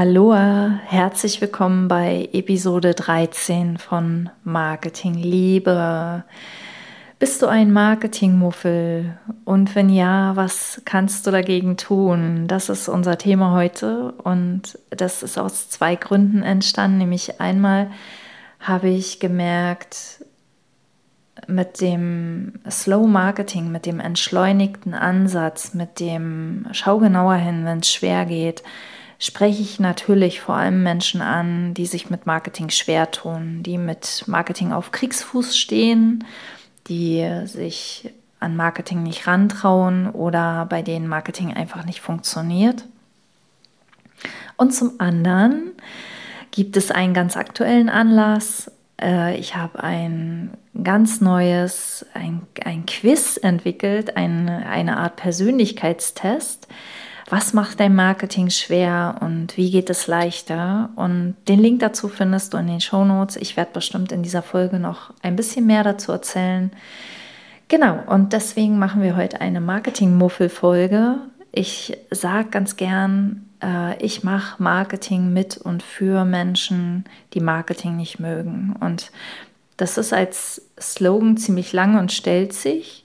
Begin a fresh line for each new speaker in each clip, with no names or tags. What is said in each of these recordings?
Aloha, herzlich willkommen bei Episode 13 von Marketing Liebe. Bist du ein Marketingmuffel? Und wenn ja, was kannst du dagegen tun? Das ist unser Thema heute und das ist aus zwei Gründen entstanden. Nämlich einmal habe ich gemerkt, mit dem Slow Marketing, mit dem entschleunigten Ansatz, mit dem Schau genauer hin, wenn es schwer geht, spreche ich natürlich vor allem Menschen an, die sich mit Marketing schwer tun, die mit Marketing auf Kriegsfuß stehen, die sich an Marketing nicht rantrauen oder bei denen Marketing einfach nicht funktioniert. Und zum anderen gibt es einen ganz aktuellen Anlass. Äh, ich habe ein ganz neues, ein, ein Quiz entwickelt, ein, eine Art Persönlichkeitstest, was macht dein Marketing schwer und wie geht es leichter? Und den Link dazu findest du in den Show Notes. Ich werde bestimmt in dieser Folge noch ein bisschen mehr dazu erzählen. Genau, und deswegen machen wir heute eine Marketing-Muffel-Folge. Ich sage ganz gern, äh, ich mache Marketing mit und für Menschen, die Marketing nicht mögen. Und das ist als Slogan ziemlich lang und stellt sich.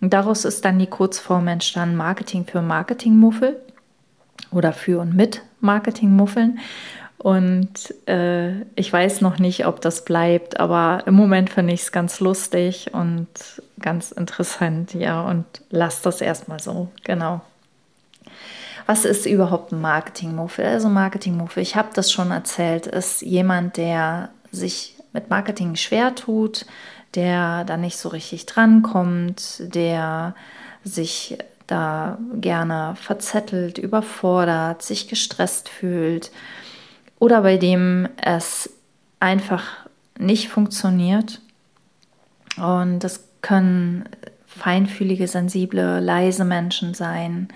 Und daraus ist dann die Kurzform entstanden, Marketing für Marketingmuffel oder für und mit Marketingmuffeln. Und äh, ich weiß noch nicht, ob das bleibt, aber im Moment finde ich es ganz lustig und ganz interessant, ja, und lass das erstmal so, genau. Was ist überhaupt ein Marketingmuffel? Also Marketingmuffel, ich habe das schon erzählt, ist jemand, der sich mit Marketing schwer tut, der da nicht so richtig drankommt, der sich da gerne verzettelt, überfordert, sich gestresst fühlt oder bei dem es einfach nicht funktioniert. Und das können feinfühlige, sensible, leise Menschen sein,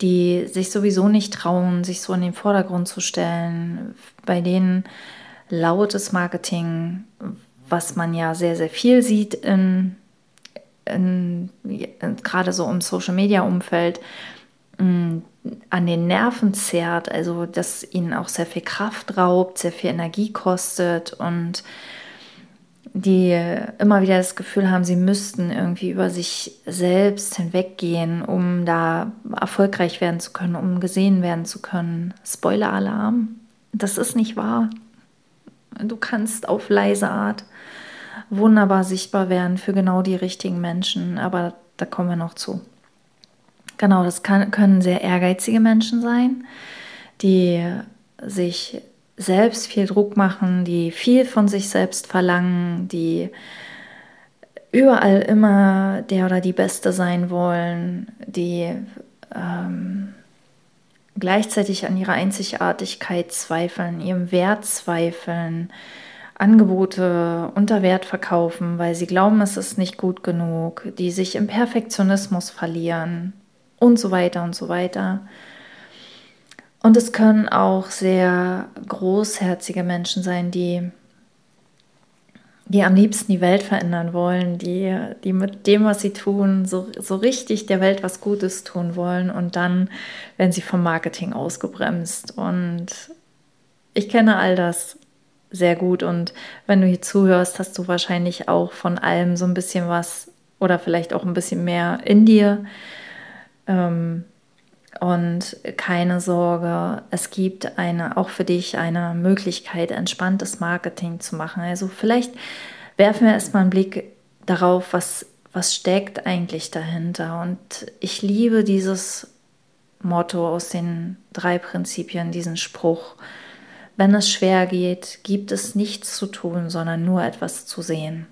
die sich sowieso nicht trauen, sich so in den Vordergrund zu stellen, bei denen lautes Marketing was man ja sehr, sehr viel sieht in, in, gerade so im Social-Media-Umfeld, mm, an den Nerven zerrt, also dass ihnen auch sehr viel Kraft raubt, sehr viel Energie kostet und die immer wieder das Gefühl haben, sie müssten irgendwie über sich selbst hinweggehen, um da erfolgreich werden zu können, um gesehen werden zu können. Spoiler-Alarm, das ist nicht wahr. Du kannst auf leise Art wunderbar sichtbar werden für genau die richtigen Menschen, aber da kommen wir noch zu. Genau, das kann, können sehr ehrgeizige Menschen sein, die sich selbst viel Druck machen, die viel von sich selbst verlangen, die überall immer der oder die Beste sein wollen, die ähm, gleichzeitig an ihrer Einzigartigkeit zweifeln, ihrem Wert zweifeln, Angebote unter Wert verkaufen, weil sie glauben, es ist nicht gut genug, die sich im Perfektionismus verlieren und so weiter und so weiter. Und es können auch sehr großherzige Menschen sein, die, die am liebsten die Welt verändern wollen, die, die mit dem, was sie tun, so, so richtig der Welt was Gutes tun wollen und dann werden sie vom Marketing ausgebremst. Und ich kenne all das sehr gut. Und wenn du hier zuhörst, hast du wahrscheinlich auch von allem so ein bisschen was oder vielleicht auch ein bisschen mehr in dir. Ähm, und keine Sorge, es gibt eine, auch für dich eine Möglichkeit, entspanntes Marketing zu machen. Also vielleicht werfen wir erstmal einen Blick darauf, was, was steckt eigentlich dahinter. Und ich liebe dieses Motto aus den drei Prinzipien, diesen Spruch. Wenn es schwer geht, gibt es nichts zu tun, sondern nur etwas zu sehen.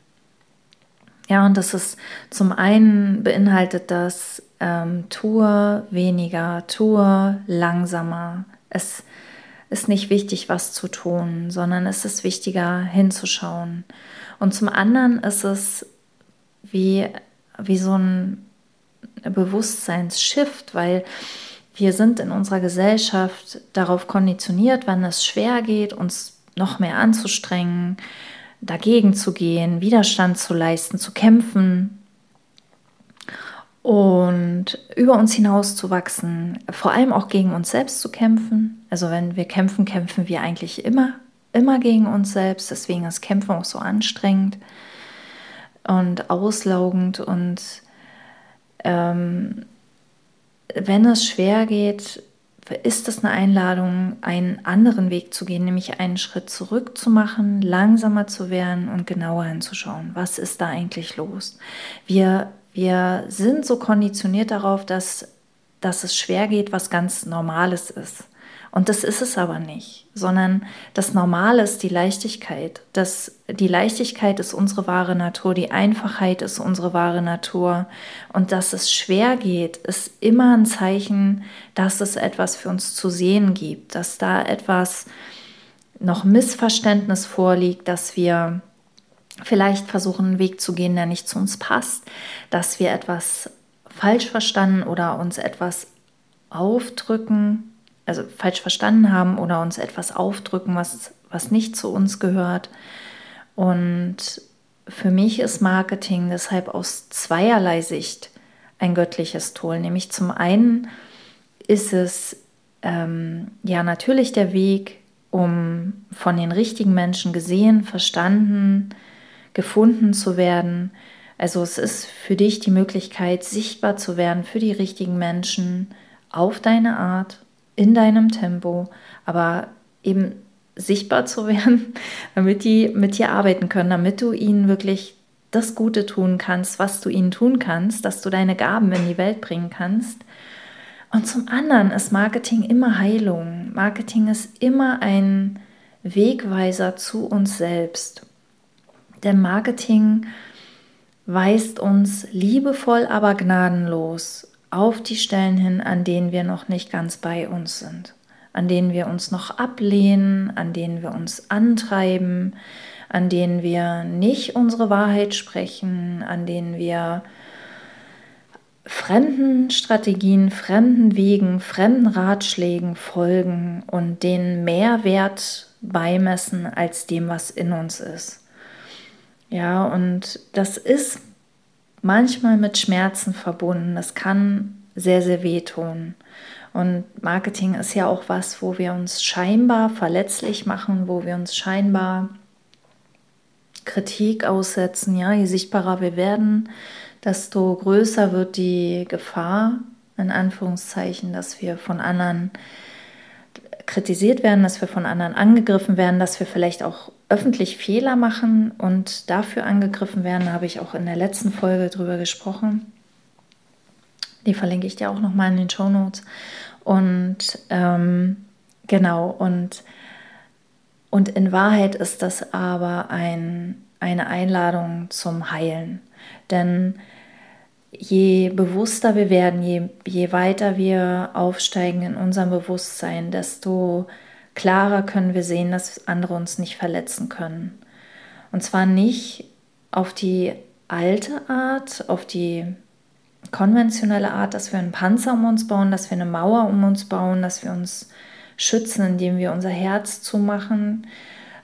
Ja, und das ist zum einen beinhaltet das ähm, tue weniger, tue langsamer. Es ist nicht wichtig, was zu tun, sondern es ist wichtiger, hinzuschauen. Und zum anderen ist es wie, wie so ein Bewusstseinsshift, weil wir sind in unserer Gesellschaft darauf konditioniert, wenn es schwer geht, uns noch mehr anzustrengen, dagegen zu gehen, Widerstand zu leisten, zu kämpfen und über uns hinaus zu wachsen, vor allem auch gegen uns selbst zu kämpfen. Also wenn wir kämpfen, kämpfen wir eigentlich immer, immer gegen uns selbst. Deswegen ist Kämpfen auch so anstrengend und auslaugend und ähm, wenn es schwer geht, ist es eine Einladung, einen anderen Weg zu gehen, nämlich einen Schritt zurück zu machen, langsamer zu werden und genauer hinzuschauen. Was ist da eigentlich los? Wir, wir sind so konditioniert darauf, dass, dass es schwer geht, was ganz Normales ist. Und das ist es aber nicht, sondern das Normale ist die Leichtigkeit. Das, die Leichtigkeit ist unsere wahre Natur, die Einfachheit ist unsere wahre Natur. Und dass es schwer geht, ist immer ein Zeichen, dass es etwas für uns zu sehen gibt, dass da etwas noch Missverständnis vorliegt, dass wir vielleicht versuchen, einen Weg zu gehen, der nicht zu uns passt, dass wir etwas falsch verstanden oder uns etwas aufdrücken, also falsch verstanden haben oder uns etwas aufdrücken, was, was nicht zu uns gehört. Und für mich ist Marketing deshalb aus zweierlei Sicht ein göttliches Tool. Nämlich zum einen ist es ähm, ja natürlich der Weg, um von den richtigen Menschen gesehen, verstanden, gefunden zu werden. Also es ist für dich die Möglichkeit, sichtbar zu werden für die richtigen Menschen auf deine Art in deinem Tempo, aber eben sichtbar zu werden, damit die mit dir arbeiten können, damit du ihnen wirklich das Gute tun kannst, was du ihnen tun kannst, dass du deine Gaben in die Welt bringen kannst. Und zum anderen ist Marketing immer Heilung. Marketing ist immer ein Wegweiser zu uns selbst. Denn Marketing weist uns liebevoll, aber gnadenlos auf die Stellen hin, an denen wir noch nicht ganz bei uns sind, an denen wir uns noch ablehnen, an denen wir uns antreiben, an denen wir nicht unsere Wahrheit sprechen, an denen wir fremden Strategien, fremden Wegen, fremden Ratschlägen folgen und denen mehr Wert beimessen als dem, was in uns ist. Ja, und das ist manchmal mit Schmerzen verbunden. Das kann sehr, sehr wehtun. Und Marketing ist ja auch was, wo wir uns scheinbar verletzlich machen, wo wir uns scheinbar Kritik aussetzen. Ja, je sichtbarer wir werden, desto größer wird die Gefahr, in Anführungszeichen, dass wir von anderen kritisiert werden, dass wir von anderen angegriffen werden, dass wir vielleicht auch öffentlich Fehler machen und dafür angegriffen werden, habe ich auch in der letzten Folge drüber gesprochen. Die verlinke ich dir auch nochmal in den Show Notes. Und ähm, genau, und, und in Wahrheit ist das aber ein, eine Einladung zum Heilen. Denn je bewusster wir werden, je, je weiter wir aufsteigen in unserem Bewusstsein, desto klarer können wir sehen, dass andere uns nicht verletzen können. Und zwar nicht auf die alte Art, auf die konventionelle Art, dass wir einen Panzer um uns bauen, dass wir eine Mauer um uns bauen, dass wir uns schützen, indem wir unser Herz zumachen,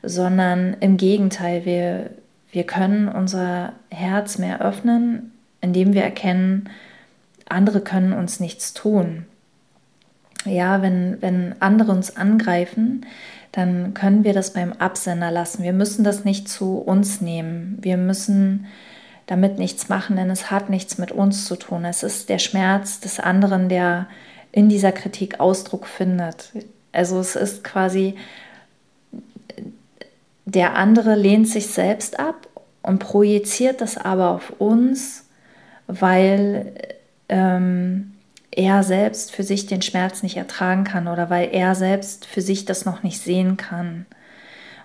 sondern im Gegenteil, wir, wir können unser Herz mehr öffnen, indem wir erkennen, andere können uns nichts tun. Ja, wenn, wenn andere uns angreifen, dann können wir das beim Absender lassen. Wir müssen das nicht zu uns nehmen. Wir müssen damit nichts machen, denn es hat nichts mit uns zu tun. Es ist der Schmerz des anderen, der in dieser Kritik Ausdruck findet. Also es ist quasi, der andere lehnt sich selbst ab und projiziert das aber auf uns weil ähm, er selbst für sich den Schmerz nicht ertragen kann oder weil er selbst für sich das noch nicht sehen kann.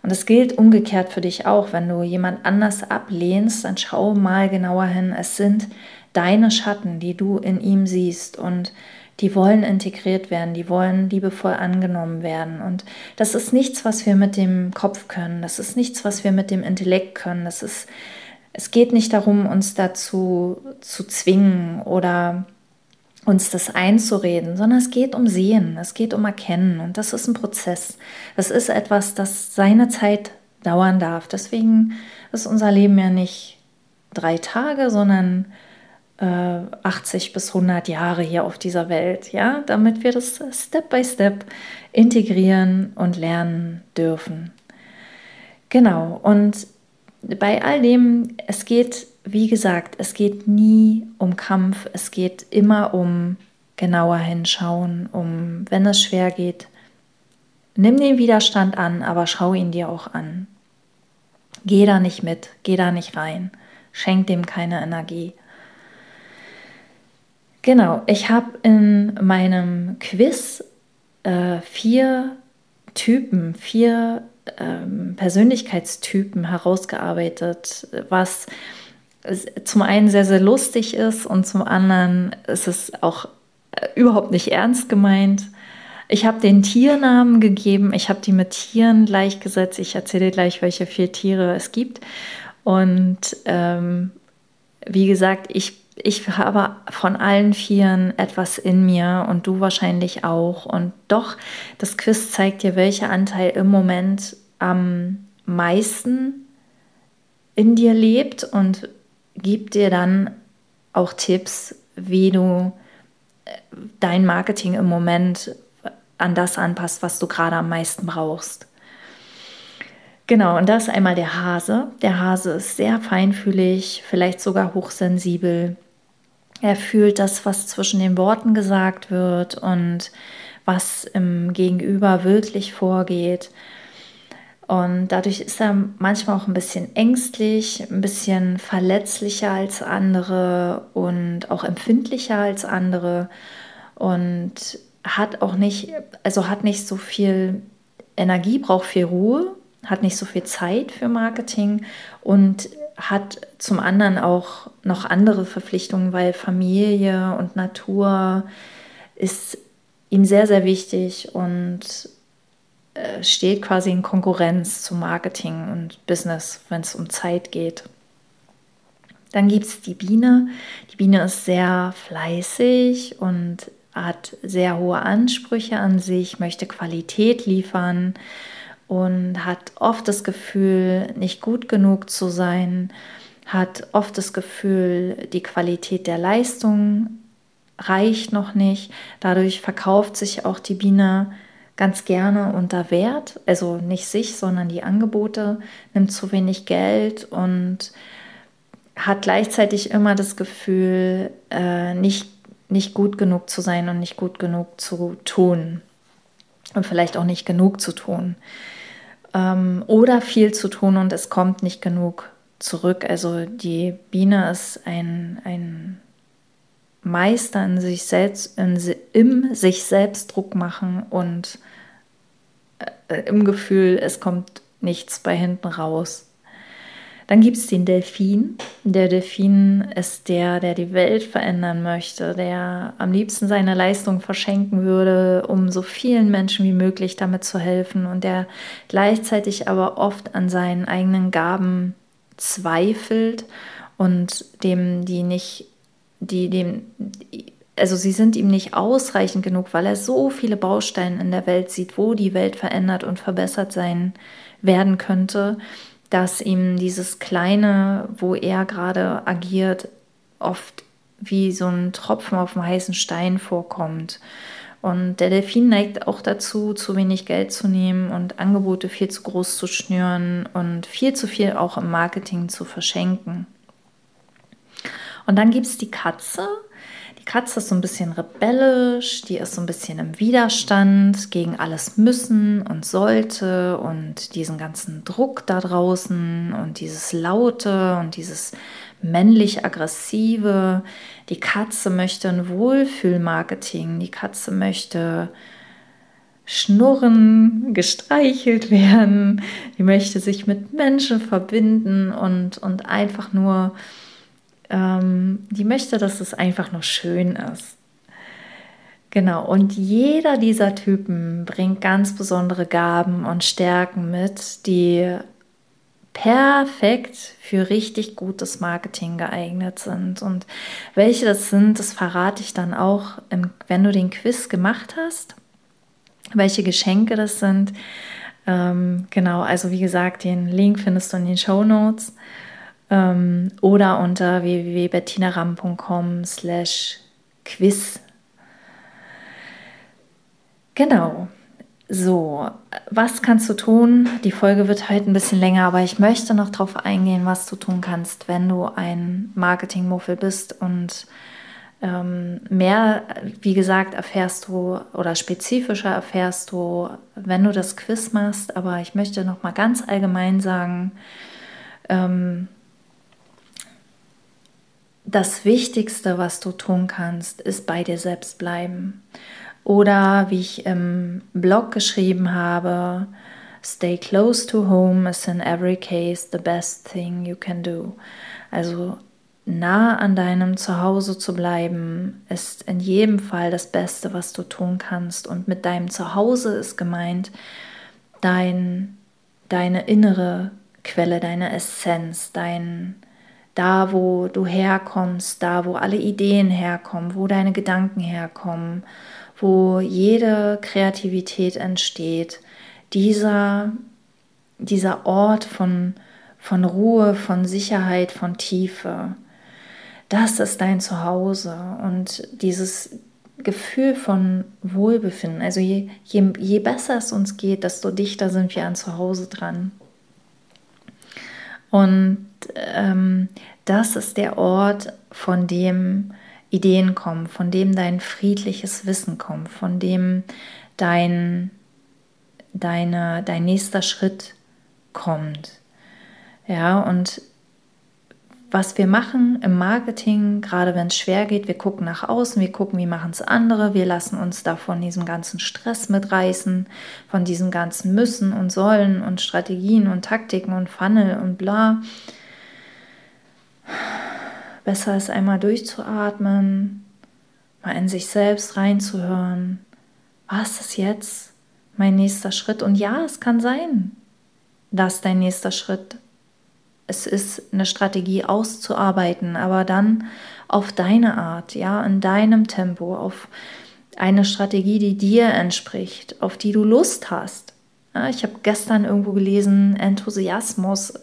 Und es gilt umgekehrt für dich auch. Wenn du jemand anders ablehnst, dann schau mal genauer hin. Es sind deine Schatten, die du in ihm siehst und die wollen integriert werden, die wollen liebevoll angenommen werden. Und das ist nichts, was wir mit dem Kopf können. Das ist nichts, was wir mit dem Intellekt können. Das ist, es geht nicht darum, uns dazu zu zwingen oder uns das einzureden, sondern es geht um Sehen, es geht um Erkennen und das ist ein Prozess. Das ist etwas, das seine Zeit dauern darf. Deswegen ist unser Leben ja nicht drei Tage, sondern äh, 80 bis 100 Jahre hier auf dieser Welt, ja, damit wir das Step by Step integrieren und lernen dürfen. Genau, und bei all dem, es geht wie gesagt, es geht nie um Kampf, es geht immer um genauer hinschauen, um, wenn es schwer geht, nimm den Widerstand an, aber schau ihn dir auch an. Geh da nicht mit, geh da nicht rein, schenk dem keine Energie. Genau, ich habe in meinem Quiz äh, vier Typen, vier ähm, Persönlichkeitstypen herausgearbeitet, was zum einen sehr, sehr lustig ist und zum anderen ist es auch äh, überhaupt nicht ernst gemeint. Ich habe den Tiernamen gegeben, ich habe die mit Tieren gleichgesetzt. Ich erzähle gleich, welche vier Tiere es gibt. Und ähm, wie gesagt, ich, ich habe von allen Vieren etwas in mir und du wahrscheinlich auch. Und doch, das Quiz zeigt dir, welcher Anteil im Moment am meisten in dir lebt und gibt dir dann auch Tipps, wie du äh, dein Marketing im Moment an das anpasst, was du gerade am meisten brauchst. Genau, und das ist einmal der Hase. Der Hase ist sehr feinfühlig, vielleicht sogar hochsensibel. Er fühlt das, was zwischen den Worten gesagt wird und was im Gegenüber wirklich vorgeht. Und dadurch ist er manchmal auch ein bisschen ängstlich, ein bisschen verletzlicher als andere und auch empfindlicher als andere und hat auch nicht, also hat nicht so viel Energie, braucht viel Ruhe, hat nicht so viel Zeit für Marketing und hat zum anderen auch noch andere Verpflichtungen, weil Familie und Natur ist ihm sehr, sehr wichtig und äh, steht quasi in Konkurrenz zu Marketing und Business, wenn es um Zeit geht. Dann gibt es die Biene. Die Biene ist sehr fleißig und hat sehr hohe Ansprüche an sich, möchte Qualität liefern und hat oft das Gefühl, nicht gut genug zu sein, hat oft das Gefühl, die Qualität der Leistung reicht noch nicht. Dadurch verkauft sich auch die Biene ganz gerne unter Wert, also nicht sich, sondern die Angebote, nimmt zu wenig Geld und hat gleichzeitig immer das Gefühl, äh, nicht, nicht gut genug zu sein und nicht gut genug zu tun. Und vielleicht auch nicht genug zu tun. Ähm, oder viel zu tun und es kommt nicht genug zurück. Also die Biene ist ein, ein Meister in sich selbst, in, im sich selbst Druck machen und äh, im Gefühl, es kommt nichts bei hinten raus. Dann gibt es den Delfin. Der Delfin ist der, der die Welt verändern möchte, der am liebsten seine Leistung verschenken würde, um so vielen Menschen wie möglich damit zu helfen und der gleichzeitig aber oft an seinen eigenen Gaben zweifelt und dem die nicht, die dem also sie sind ihm nicht ausreichend genug, weil er so viele Bausteine in der Welt sieht, wo die Welt verändert und verbessert sein werden könnte, dass ihm dieses Kleine, wo er gerade agiert, oft wie so ein Tropfen auf dem heißen Stein vorkommt. Und der Delfin neigt auch dazu, zu wenig Geld zu nehmen und Angebote viel zu groß zu schnüren und viel zu viel auch im Marketing zu verschenken. Und dann gibt es die Katze, Katze ist so ein bisschen rebellisch, die ist so ein bisschen im Widerstand gegen alles müssen und sollte und diesen ganzen Druck da draußen und dieses Laute und dieses männlich-aggressive. Die Katze möchte ein Wohlfühlmarketing, die Katze möchte schnurren, gestreichelt werden, die möchte sich mit Menschen verbinden und, und einfach nur, ähm, die möchte, dass es einfach nur schön ist. Genau, und jeder dieser Typen bringt ganz besondere Gaben und Stärken mit, die perfekt für richtig gutes Marketing geeignet sind. Und welche das sind, das verrate ich dann auch, wenn du den Quiz gemacht hast welche Geschenke das sind. Ähm, genau, also wie gesagt, den Link findest du in den Show Notes ähm, oder unter www.bettinaram.com slash quiz. Genau. So, was kannst du tun? Die Folge wird heute ein bisschen länger, aber ich möchte noch darauf eingehen, was du tun kannst, wenn du ein Marketingmuffel bist und ähm, mehr, wie gesagt, erfährst du oder spezifischer erfährst du, wenn du das Quiz machst. Aber ich möchte noch mal ganz allgemein sagen, ähm, das Wichtigste, was du tun kannst, ist bei dir selbst bleiben. Oder wie ich im Blog geschrieben habe, Stay close to home is in every case the best thing you can do. Also nah an deinem Zuhause zu bleiben, ist in jedem Fall das Beste, was du tun kannst. Und mit deinem Zuhause ist gemeint dein, deine innere Quelle, deine Essenz, dein, da wo du herkommst, da wo alle Ideen herkommen, wo deine Gedanken herkommen, wo jede Kreativität entsteht. Dieser, dieser Ort von, von Ruhe, von Sicherheit, von Tiefe das ist dein Zuhause und dieses Gefühl von Wohlbefinden. Also je, je, je besser es uns geht, desto dichter sind wir an Zuhause dran. Und ähm, das ist der Ort, von dem Ideen kommen, von dem dein friedliches Wissen kommt, von dem dein, deine, dein nächster Schritt kommt. Ja, und was wir machen im Marketing, gerade wenn es schwer geht, wir gucken nach außen, wir gucken, wie machen es andere, wir lassen uns da von diesem ganzen Stress mitreißen, von diesem ganzen Müssen und Sollen und Strategien und Taktiken und Funnel und bla. Besser ist einmal durchzuatmen, mal in sich selbst reinzuhören. Was ist jetzt mein nächster Schritt? Und ja, es kann sein, dass dein nächster Schritt es ist eine Strategie auszuarbeiten, aber dann auf deine Art, ja, in deinem Tempo, auf eine Strategie, die dir entspricht, auf die du Lust hast. Ich habe gestern irgendwo gelesen, Enthusiasmus,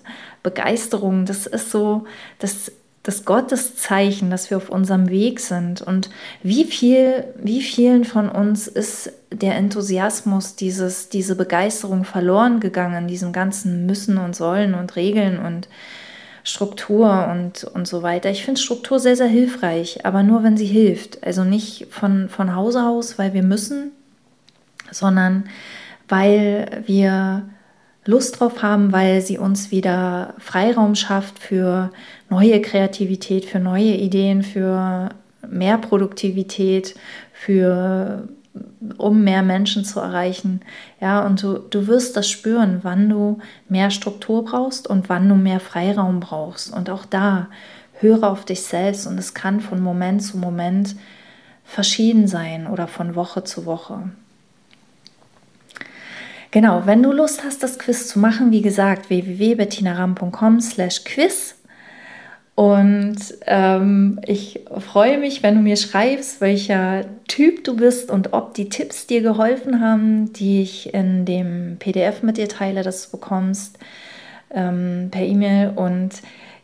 Begeisterung, das ist so, das das Gotteszeichen, dass wir auf unserem Weg sind. Und wie viel, wie vielen von uns ist der Enthusiasmus, dieses, diese Begeisterung verloren gegangen, diesem ganzen Müssen und Sollen und Regeln und Struktur und, und so weiter. Ich finde Struktur sehr, sehr hilfreich, aber nur, wenn sie hilft. Also nicht von, von Hause aus, weil wir müssen, sondern weil wir Lust drauf haben, weil sie uns wieder Freiraum schafft für neue Kreativität, für neue Ideen, für mehr Produktivität, für um mehr Menschen zu erreichen. Ja, und du, du wirst das spüren, wann du mehr Struktur brauchst und wann du mehr Freiraum brauchst. Und auch da höre auf dich selbst und es kann von Moment zu Moment verschieden sein oder von Woche zu Woche. Genau, wenn du Lust hast, das Quiz zu machen, wie gesagt, www.bettinaram.com slash quiz. Und ähm, ich freue mich, wenn du mir schreibst, welcher Typ du bist und ob die Tipps dir geholfen haben, die ich in dem PDF mit dir teile, das du bekommst ähm, per E-Mail. Und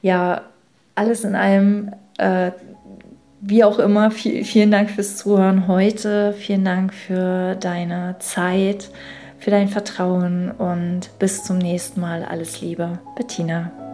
ja, alles in allem, äh, wie auch immer, viel, vielen Dank fürs Zuhören heute. Vielen Dank für deine Zeit für dein Vertrauen und bis zum nächsten Mal. Alles Liebe, Bettina.